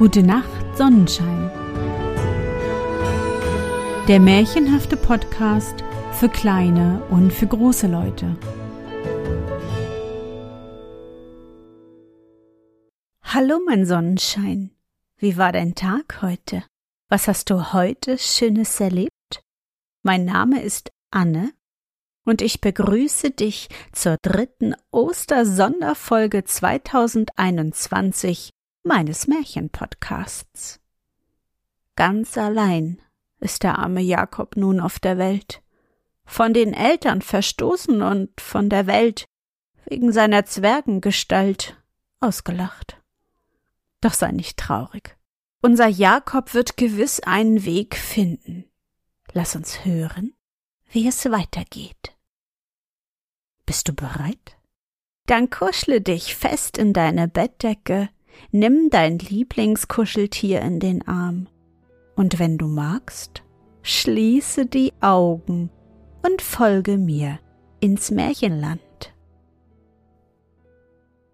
Gute Nacht, Sonnenschein. Der märchenhafte Podcast für kleine und für große Leute. Hallo, mein Sonnenschein. Wie war dein Tag heute? Was hast du heute Schönes erlebt? Mein Name ist Anne und ich begrüße dich zur dritten Ostersonderfolge 2021 meines Märchenpodcasts. Ganz allein ist der arme Jakob nun auf der Welt, von den Eltern verstoßen und von der Welt wegen seiner Zwergengestalt ausgelacht. Doch sei nicht traurig. Unser Jakob wird gewiss einen Weg finden. Lass uns hören, wie es weitergeht. Bist du bereit? Dann kuschle dich fest in deine Bettdecke, Nimm dein Lieblingskuscheltier in den Arm und wenn du magst, schließe die Augen und folge mir ins Märchenland.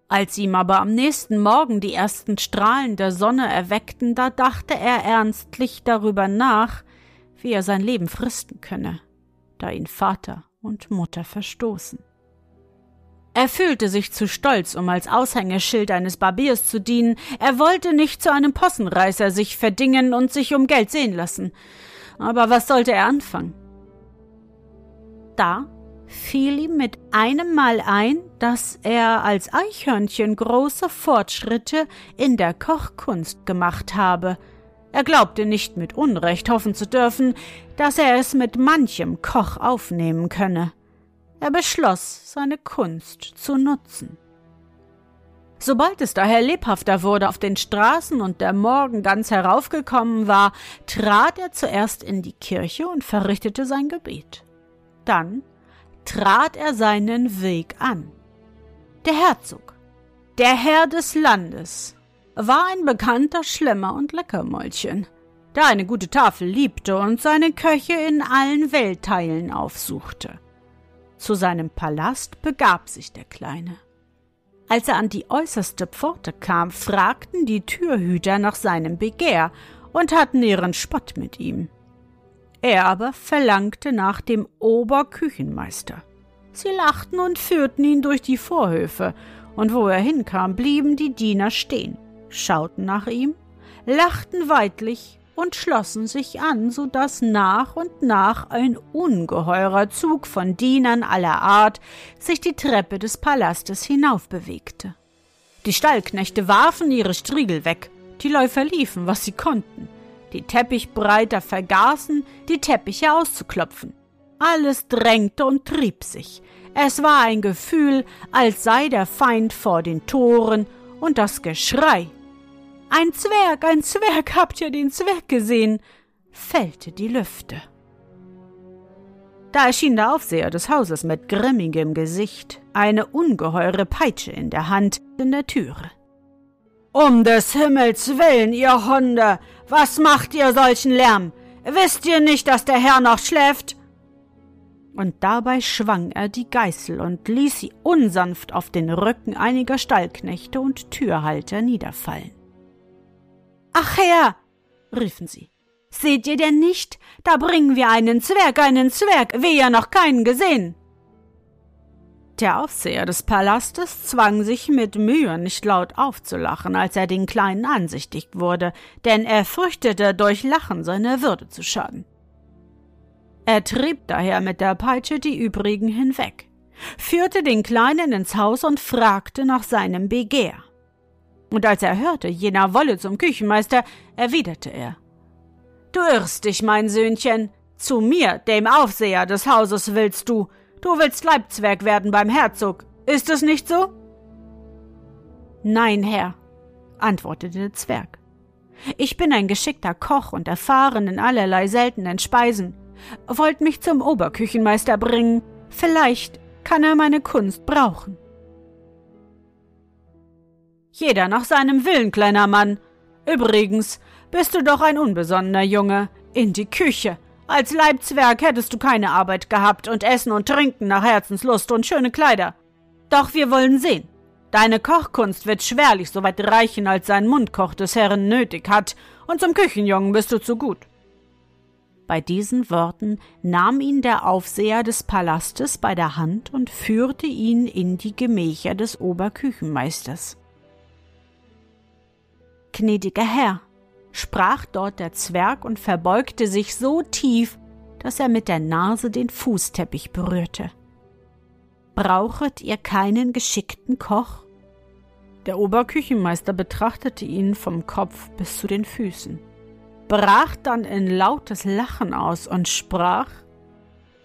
Als ihm aber am nächsten Morgen die ersten Strahlen der Sonne erweckten, da dachte er ernstlich darüber nach, wie er sein Leben fristen könne, da ihn Vater und Mutter verstoßen. Er fühlte sich zu stolz, um als Aushängeschild eines Barbiers zu dienen. Er wollte nicht zu einem Possenreißer sich verdingen und sich um Geld sehen lassen. Aber was sollte er anfangen? Da fiel ihm mit einem Mal ein, dass er als Eichhörnchen große Fortschritte in der Kochkunst gemacht habe. Er glaubte nicht mit Unrecht hoffen zu dürfen, dass er es mit manchem Koch aufnehmen könne. Er beschloss, seine Kunst zu nutzen. Sobald es daher lebhafter wurde auf den Straßen und der Morgen ganz heraufgekommen war, trat er zuerst in die Kirche und verrichtete sein Gebet. Dann trat er seinen Weg an. Der Herzog, der Herr des Landes, war ein bekannter Schlemmer und Leckermäulchen, der eine gute Tafel liebte und seine Köche in allen Weltteilen aufsuchte. Zu seinem Palast begab sich der Kleine. Als er an die äußerste Pforte kam, fragten die Türhüter nach seinem Begehr und hatten ihren Spott mit ihm. Er aber verlangte nach dem Oberküchenmeister. Sie lachten und führten ihn durch die Vorhöfe, und wo er hinkam, blieben die Diener stehen, schauten nach ihm, lachten weidlich und schlossen sich an, so dass nach und nach ein ungeheurer Zug von Dienern aller Art sich die Treppe des Palastes hinaufbewegte. Die Stallknechte warfen ihre Striegel weg, die Läufer liefen, was sie konnten, die Teppichbreiter vergaßen, die Teppiche auszuklopfen. Alles drängte und trieb sich. Es war ein Gefühl, als sei der Feind vor den Toren, und das Geschrei ein Zwerg, ein Zwerg, habt ihr den Zwerg gesehen? fällte die Lüfte. Da erschien der Aufseher des Hauses mit grimmigem Gesicht, eine ungeheure Peitsche in der Hand, in der Türe. Um des Himmels willen, ihr Hunde, was macht ihr solchen Lärm? Wisst ihr nicht, dass der Herr noch schläft? Und dabei schwang er die Geißel und ließ sie unsanft auf den Rücken einiger Stallknechte und Türhalter niederfallen. Ach Herr, riefen sie, seht ihr denn nicht? Da bringen wir einen Zwerg, einen Zwerg, wir ja noch keinen gesehen. Der Aufseher des Palastes zwang sich mit Mühe, nicht laut aufzulachen, als er den Kleinen ansichtig wurde, denn er fürchtete, durch Lachen seiner Würde zu schaden. Er trieb daher mit der Peitsche die übrigen hinweg, führte den Kleinen ins Haus und fragte nach seinem Begehr. Und als er hörte, jener wolle zum Küchenmeister, erwiderte er Du irrst dich, mein Söhnchen. Zu mir, dem Aufseher des Hauses, willst du. Du willst Leibzwerg werden beim Herzog. Ist es nicht so? Nein, Herr, antwortete der Zwerg. Ich bin ein geschickter Koch und erfahren in allerlei seltenen Speisen. Wollt mich zum Oberküchenmeister bringen. Vielleicht kann er meine Kunst brauchen. Jeder nach seinem Willen, kleiner Mann. Übrigens, bist du doch ein unbesonnener Junge. In die Küche. Als Leibzwerg hättest du keine Arbeit gehabt und Essen und Trinken nach Herzenslust und schöne Kleider. Doch wir wollen sehen. Deine Kochkunst wird schwerlich so weit reichen, als sein Mundkoch des Herren nötig hat, und zum Küchenjungen bist du zu gut. Bei diesen Worten nahm ihn der Aufseher des Palastes bei der Hand und führte ihn in die Gemächer des Oberküchenmeisters. Gnädiger Herr, sprach dort der Zwerg und verbeugte sich so tief, dass er mit der Nase den Fußteppich berührte. Brauchet ihr keinen geschickten Koch? Der Oberküchenmeister betrachtete ihn vom Kopf bis zu den Füßen, brach dann in lautes Lachen aus und sprach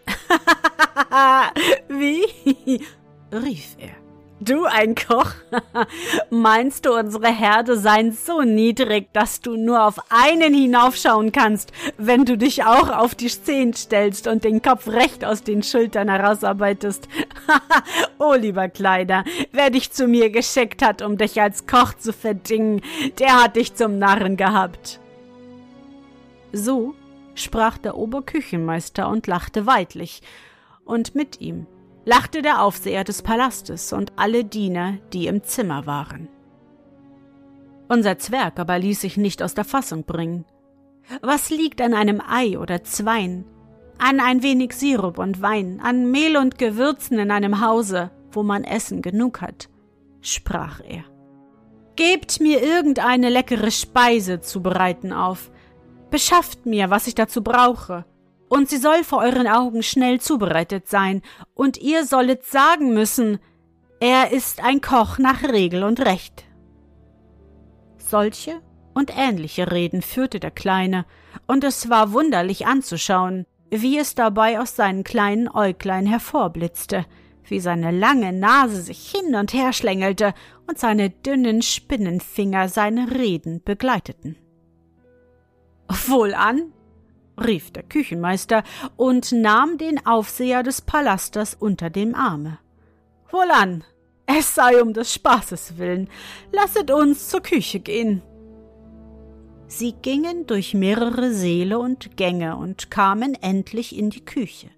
Wie? rief er. Du ein Koch? Meinst du, unsere Herde seien so niedrig, dass du nur auf einen hinaufschauen kannst, wenn du dich auch auf die Zehen stellst und den Kopf recht aus den Schultern herausarbeitest? oh, lieber Kleiner, wer dich zu mir geschickt hat, um dich als Koch zu verdingen, der hat dich zum Narren gehabt. So sprach der Oberküchenmeister und lachte weidlich, und mit ihm lachte der Aufseher des Palastes und alle Diener, die im Zimmer waren. Unser Zwerg aber ließ sich nicht aus der Fassung bringen. Was liegt an einem Ei oder Zweien, an ein wenig Sirup und Wein, an Mehl und Gewürzen in einem Hause, wo man Essen genug hat? sprach er. Gebt mir irgendeine leckere Speise zu bereiten auf, beschafft mir, was ich dazu brauche, und sie soll vor euren Augen schnell zubereitet sein, und ihr sollet sagen müssen, er ist ein Koch nach Regel und Recht. Solche und ähnliche Reden führte der Kleine, und es war wunderlich anzuschauen, wie es dabei aus seinen kleinen Äuglein hervorblitzte, wie seine lange Nase sich hin und her schlängelte und seine dünnen Spinnenfinger seine Reden begleiteten. Wohlan, rief der Küchenmeister und nahm den Aufseher des Palastes unter dem Arme. Wohlan, es sei um des Spaßes willen, lasset uns zur Küche gehen. Sie gingen durch mehrere Säle und Gänge und kamen endlich in die Küche.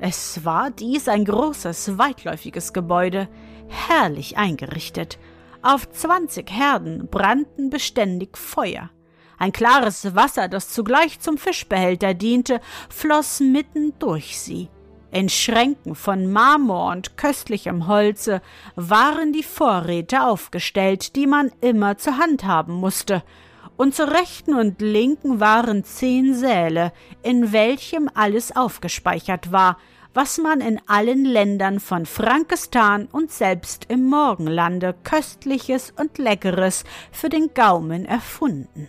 Es war dies ein großes, weitläufiges Gebäude, herrlich eingerichtet. Auf zwanzig Herden brannten beständig Feuer. Ein klares Wasser, das zugleich zum Fischbehälter diente, floss mitten durch sie. In Schränken von Marmor und köstlichem Holze waren die Vorräte aufgestellt, die man immer zur Hand haben musste, und zur rechten und linken waren zehn Säle, in welchem alles aufgespeichert war, was man in allen Ländern von Frankistan und selbst im Morgenlande köstliches und leckeres für den Gaumen erfunden.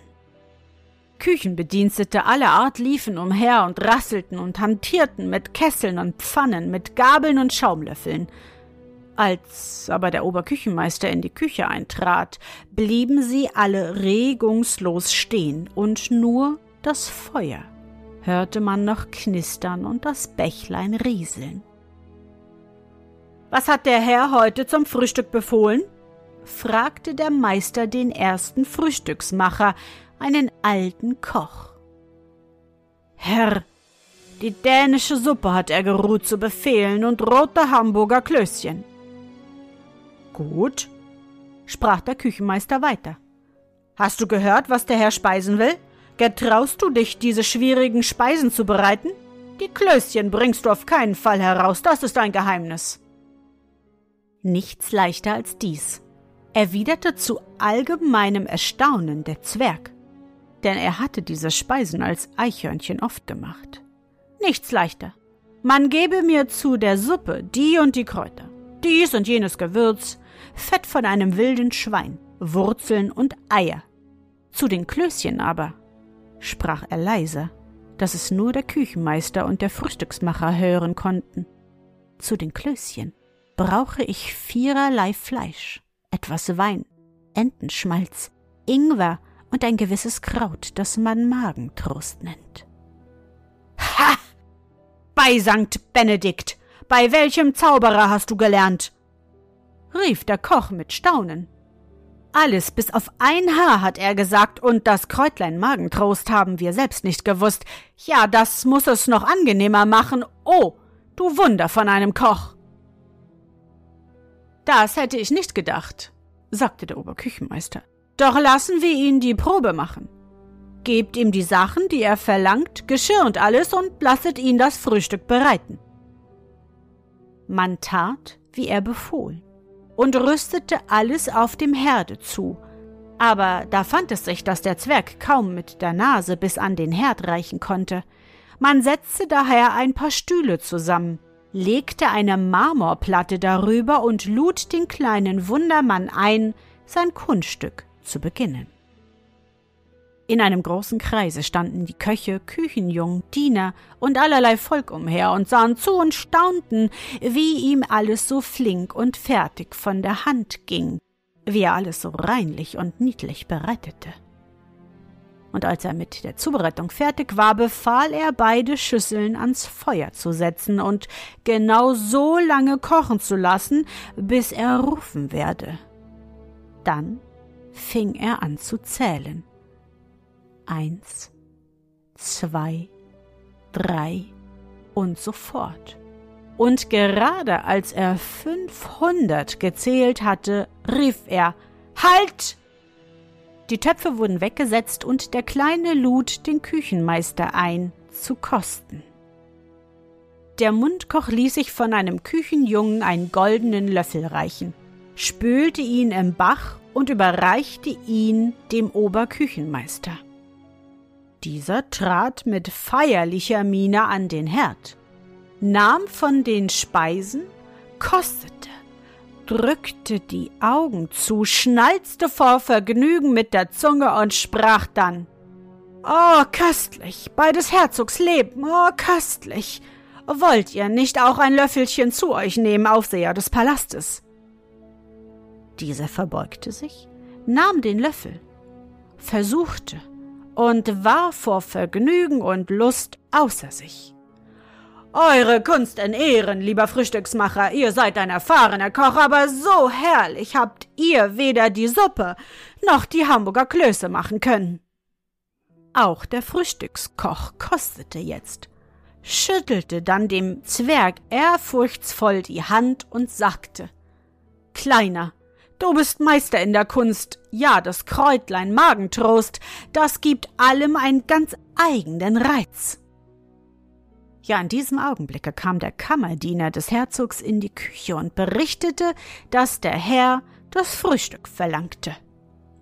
Küchenbedienstete aller Art liefen umher und rasselten und hantierten mit Kesseln und Pfannen, mit Gabeln und Schaumlöffeln. Als aber der Oberküchenmeister in die Küche eintrat, blieben sie alle regungslos stehen, und nur das Feuer hörte man noch knistern und das Bächlein rieseln. Was hat der Herr heute zum Frühstück befohlen? fragte der Meister den ersten Frühstücksmacher, einen alten Koch. Herr, die dänische Suppe hat er geruht zu befehlen und rote Hamburger Klößchen. Gut, sprach der Küchenmeister weiter. Hast du gehört, was der Herr speisen will? Getraust du dich, diese schwierigen Speisen zu bereiten? Die Klößchen bringst du auf keinen Fall heraus, das ist ein Geheimnis. Nichts leichter als dies, erwiderte zu allgemeinem Erstaunen der Zwerg denn er hatte diese Speisen als Eichhörnchen oft gemacht. Nichts leichter. Man gebe mir zu der Suppe die und die Kräuter, dies und jenes Gewürz, Fett von einem wilden Schwein, Wurzeln und Eier. Zu den Klößchen aber, sprach er leise, dass es nur der Küchenmeister und der Frühstücksmacher hören konnten. Zu den Klößchen brauche ich viererlei Fleisch, etwas Wein, Entenschmalz, Ingwer und ein gewisses Kraut, das man Magentrost nennt. Ha! Bei Sankt Benedikt! Bei welchem Zauberer hast du gelernt? rief der Koch mit Staunen. Alles bis auf ein Haar, hat er gesagt, und das Kräutlein Magentrost haben wir selbst nicht gewusst. Ja, das muss es noch angenehmer machen. Oh, du Wunder von einem Koch! Das hätte ich nicht gedacht, sagte der Oberküchenmeister. Doch lassen wir ihn die Probe machen. Gebt ihm die Sachen, die er verlangt, Geschirr und alles und lasset ihn das Frühstück bereiten. Man tat, wie er befohlen, und rüstete alles auf dem Herde zu, aber da fand es sich, dass der Zwerg kaum mit der Nase bis an den Herd reichen konnte. Man setzte daher ein paar Stühle zusammen, legte eine Marmorplatte darüber und lud den kleinen Wundermann ein, sein Kunststück zu beginnen. In einem großen Kreise standen die Köche, Küchenjungen, Diener und allerlei Volk umher und sahen zu und staunten, wie ihm alles so flink und fertig von der Hand ging, wie er alles so reinlich und niedlich bereitete. Und als er mit der Zubereitung fertig war, befahl er, beide Schüsseln ans Feuer zu setzen und genau so lange kochen zu lassen, bis er rufen werde. Dann fing er an zu zählen. Eins, zwei, drei und so fort. Und gerade als er fünfhundert gezählt hatte, rief er Halt. Die Töpfe wurden weggesetzt und der Kleine lud den Küchenmeister ein, zu kosten. Der Mundkoch ließ sich von einem Küchenjungen einen goldenen Löffel reichen, spülte ihn im Bach und überreichte ihn dem Oberküchenmeister. Dieser trat mit feierlicher Miene an den Herd, nahm von den Speisen, kostete, drückte die Augen zu, schnalzte vor Vergnügen mit der Zunge und sprach dann Oh, köstlich, bei des Herzogs Leben, oh, köstlich. Wollt ihr nicht auch ein Löffelchen zu euch nehmen, Aufseher des Palastes? Dieser verbeugte sich, nahm den Löffel, versuchte, und war vor Vergnügen und Lust außer sich. Eure Kunst in Ehren, lieber Frühstücksmacher, ihr seid ein erfahrener Koch, aber so herrlich habt ihr weder die Suppe noch die Hamburger Klöße machen können. Auch der Frühstückskoch kostete jetzt, schüttelte dann dem Zwerg ehrfurchtsvoll die Hand und sagte Kleiner, Du bist Meister in der Kunst. Ja, das Kräutlein Magentrost, das gibt allem einen ganz eigenen Reiz. Ja, in diesem Augenblicke kam der Kammerdiener des Herzogs in die Küche und berichtete, dass der Herr das Frühstück verlangte.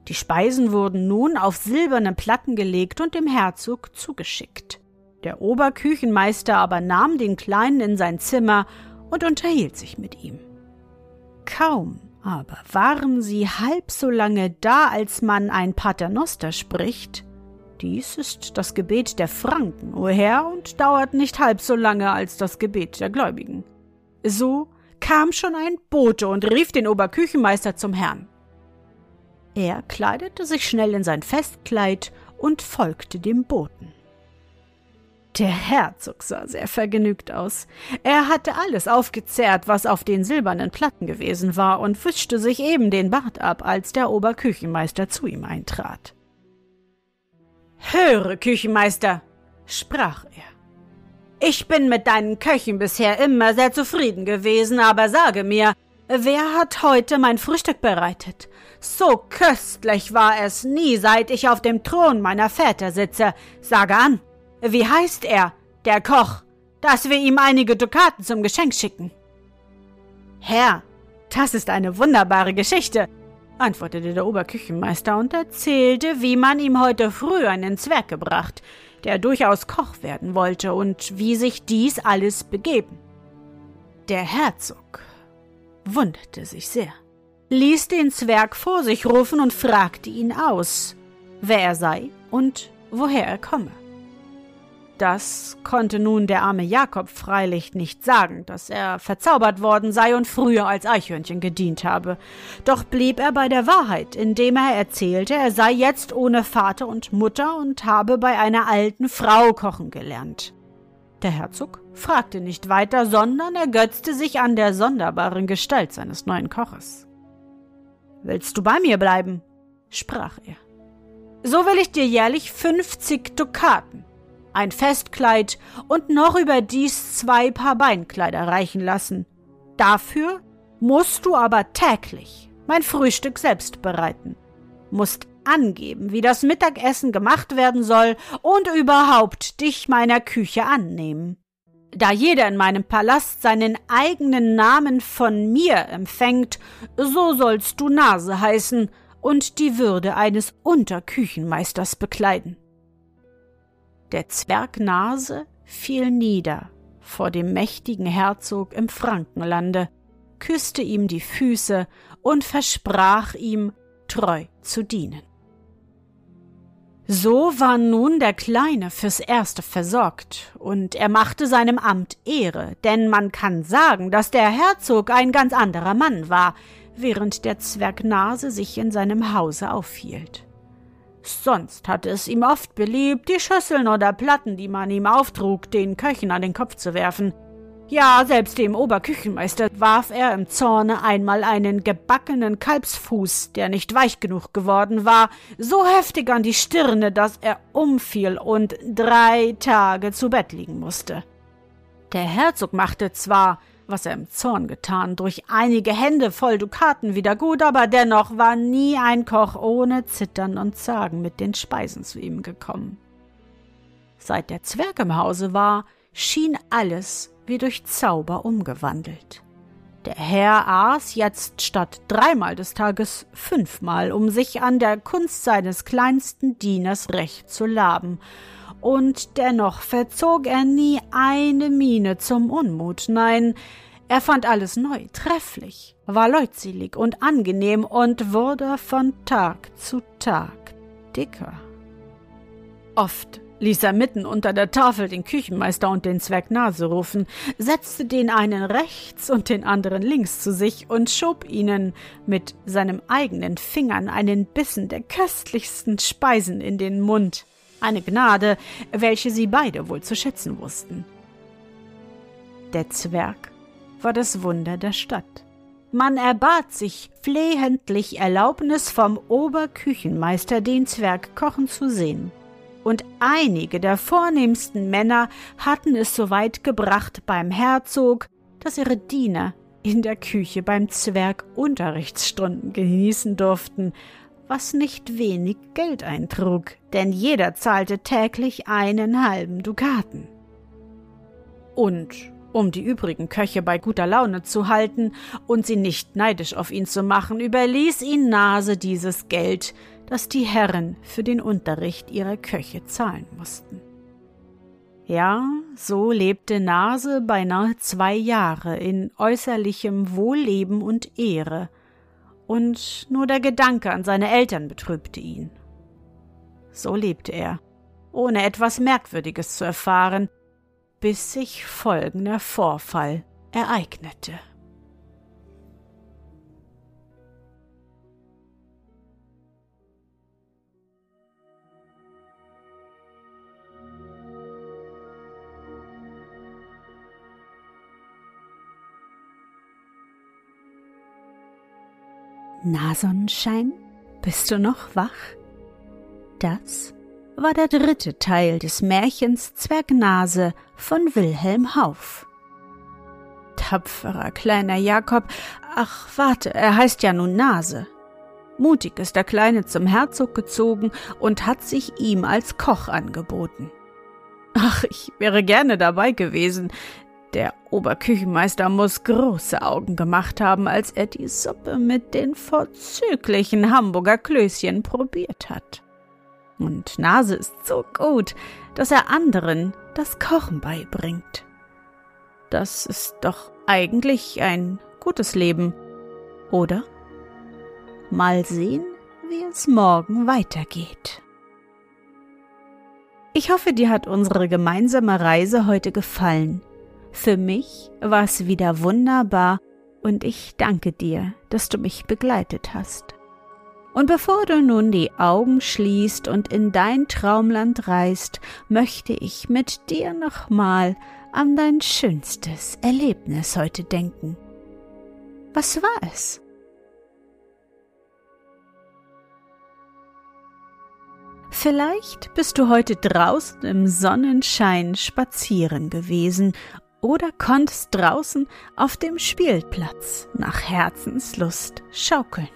Die Speisen wurden nun auf silberne Platten gelegt und dem Herzog zugeschickt. Der Oberküchenmeister aber nahm den Kleinen in sein Zimmer und unterhielt sich mit ihm. Kaum aber waren sie halb so lange da, als man ein Paternoster spricht? Dies ist das Gebet der Franken, o Herr, und dauert nicht halb so lange als das Gebet der Gläubigen. So kam schon ein Bote und rief den Oberküchenmeister zum Herrn. Er kleidete sich schnell in sein Festkleid und folgte dem Boten. Der Herzog sah sehr vergnügt aus. Er hatte alles aufgezehrt, was auf den silbernen Platten gewesen war, und wischte sich eben den Bart ab, als der Oberküchenmeister zu ihm eintrat. Höre, Küchenmeister, sprach er. Ich bin mit deinen Köchen bisher immer sehr zufrieden gewesen, aber sage mir, wer hat heute mein Frühstück bereitet? So köstlich war es nie, seit ich auf dem Thron meiner Väter sitze. Sage an, wie heißt er, der Koch, dass wir ihm einige Dukaten zum Geschenk schicken? Herr, das ist eine wunderbare Geschichte, antwortete der Oberküchenmeister und erzählte, wie man ihm heute früh einen Zwerg gebracht, der durchaus Koch werden wollte und wie sich dies alles begeben. Der Herzog wunderte sich sehr, ließ den Zwerg vor sich rufen und fragte ihn aus, wer er sei und woher er komme. Das konnte nun der arme Jakob freilich nicht sagen, dass er verzaubert worden sei und früher als Eichhörnchen gedient habe. Doch blieb er bei der Wahrheit, indem er erzählte, er sei jetzt ohne Vater und Mutter und habe bei einer alten Frau kochen gelernt. Der Herzog fragte nicht weiter, sondern ergötzte sich an der sonderbaren Gestalt seines neuen Koches. Willst du bei mir bleiben? sprach er. So will ich dir jährlich fünfzig Dukaten ein Festkleid und noch überdies zwei Paar Beinkleider reichen lassen. Dafür musst du aber täglich mein Frühstück selbst bereiten, musst angeben, wie das Mittagessen gemacht werden soll und überhaupt dich meiner Küche annehmen. Da jeder in meinem Palast seinen eigenen Namen von mir empfängt, so sollst du Nase heißen und die Würde eines Unterküchenmeisters bekleiden. Der Zwerg Nase fiel nieder vor dem mächtigen Herzog im Frankenlande, küsste ihm die Füße und versprach ihm, treu zu dienen. So war nun der Kleine fürs Erste versorgt, und er machte seinem Amt Ehre, denn man kann sagen, dass der Herzog ein ganz anderer Mann war, während der Zwerg Nase sich in seinem Hause aufhielt. Sonst hatte es ihm oft beliebt, die Schüsseln oder Platten, die man ihm auftrug, den Köchen an den Kopf zu werfen, ja, selbst dem Oberküchenmeister warf er im Zorne einmal einen gebackenen Kalbsfuß, der nicht weich genug geworden war, so heftig an die Stirne, dass er umfiel und drei Tage zu Bett liegen musste. Der Herzog machte zwar, was er im Zorn getan, durch einige Hände voll Dukaten wieder gut, aber dennoch war nie ein Koch ohne Zittern und Zagen mit den Speisen zu ihm gekommen. Seit der Zwerg im Hause war, schien alles wie durch Zauber umgewandelt. Der Herr aß jetzt statt dreimal des Tages fünfmal, um sich an der Kunst seines kleinsten Dieners recht zu laben, und dennoch verzog er nie eine Miene zum Unmut, nein, er fand alles neu, trefflich, war leutselig und angenehm und wurde von Tag zu Tag dicker. Oft ließ er mitten unter der Tafel den Küchenmeister und den Zwerg Nase rufen, setzte den einen rechts und den anderen links zu sich und schob ihnen mit seinem eigenen Fingern einen Bissen der köstlichsten Speisen in den Mund, eine Gnade, welche sie beide wohl zu schätzen wussten. Der Zwerg war das Wunder der Stadt. Man erbat sich flehentlich Erlaubnis vom Oberküchenmeister, den Zwerg kochen zu sehen und einige der vornehmsten Männer hatten es so weit gebracht beim Herzog, dass ihre Diener in der Küche beim Zwerg Unterrichtsstunden genießen durften, was nicht wenig Geld eintrug, denn jeder zahlte täglich einen halben Dukaten. Und um die übrigen Köche bei guter Laune zu halten und sie nicht neidisch auf ihn zu machen, überließ ihn Nase dieses Geld, das die Herren für den Unterricht ihrer Köche zahlen mussten. Ja, so lebte Nase beinahe zwei Jahre in äußerlichem Wohlleben und Ehre, und nur der Gedanke an seine Eltern betrübte ihn. So lebte er, ohne etwas Merkwürdiges zu erfahren, bis sich folgender Vorfall ereignete. Na, Sonnenschein, bist du noch wach? Das war der dritte Teil des Märchens Zwergnase von Wilhelm Hauff. Tapferer kleiner Jakob, ach warte, er heißt ja nun Nase. Mutig ist der Kleine zum Herzog gezogen und hat sich ihm als Koch angeboten. Ach, ich wäre gerne dabei gewesen, der Oberküchenmeister muss große Augen gemacht haben, als er die Suppe mit den vorzüglichen Hamburger Klößchen probiert hat. Und Nase ist so gut, dass er anderen das Kochen beibringt. Das ist doch eigentlich ein gutes Leben, oder? Mal sehen, wie es morgen weitergeht. Ich hoffe, dir hat unsere gemeinsame Reise heute gefallen. Für mich war es wieder wunderbar und ich danke dir, dass du mich begleitet hast. Und bevor du nun die Augen schließt und in dein Traumland reist, möchte ich mit dir nochmal an dein schönstes Erlebnis heute denken. Was war es? Vielleicht bist du heute draußen im Sonnenschein spazieren gewesen oder konntest draußen auf dem Spielplatz nach Herzenslust schaukeln.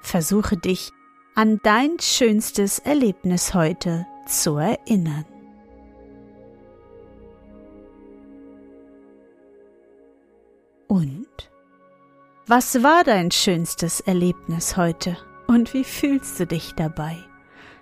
Versuche dich an dein schönstes Erlebnis heute zu erinnern. Und? Was war dein schönstes Erlebnis heute und wie fühlst du dich dabei?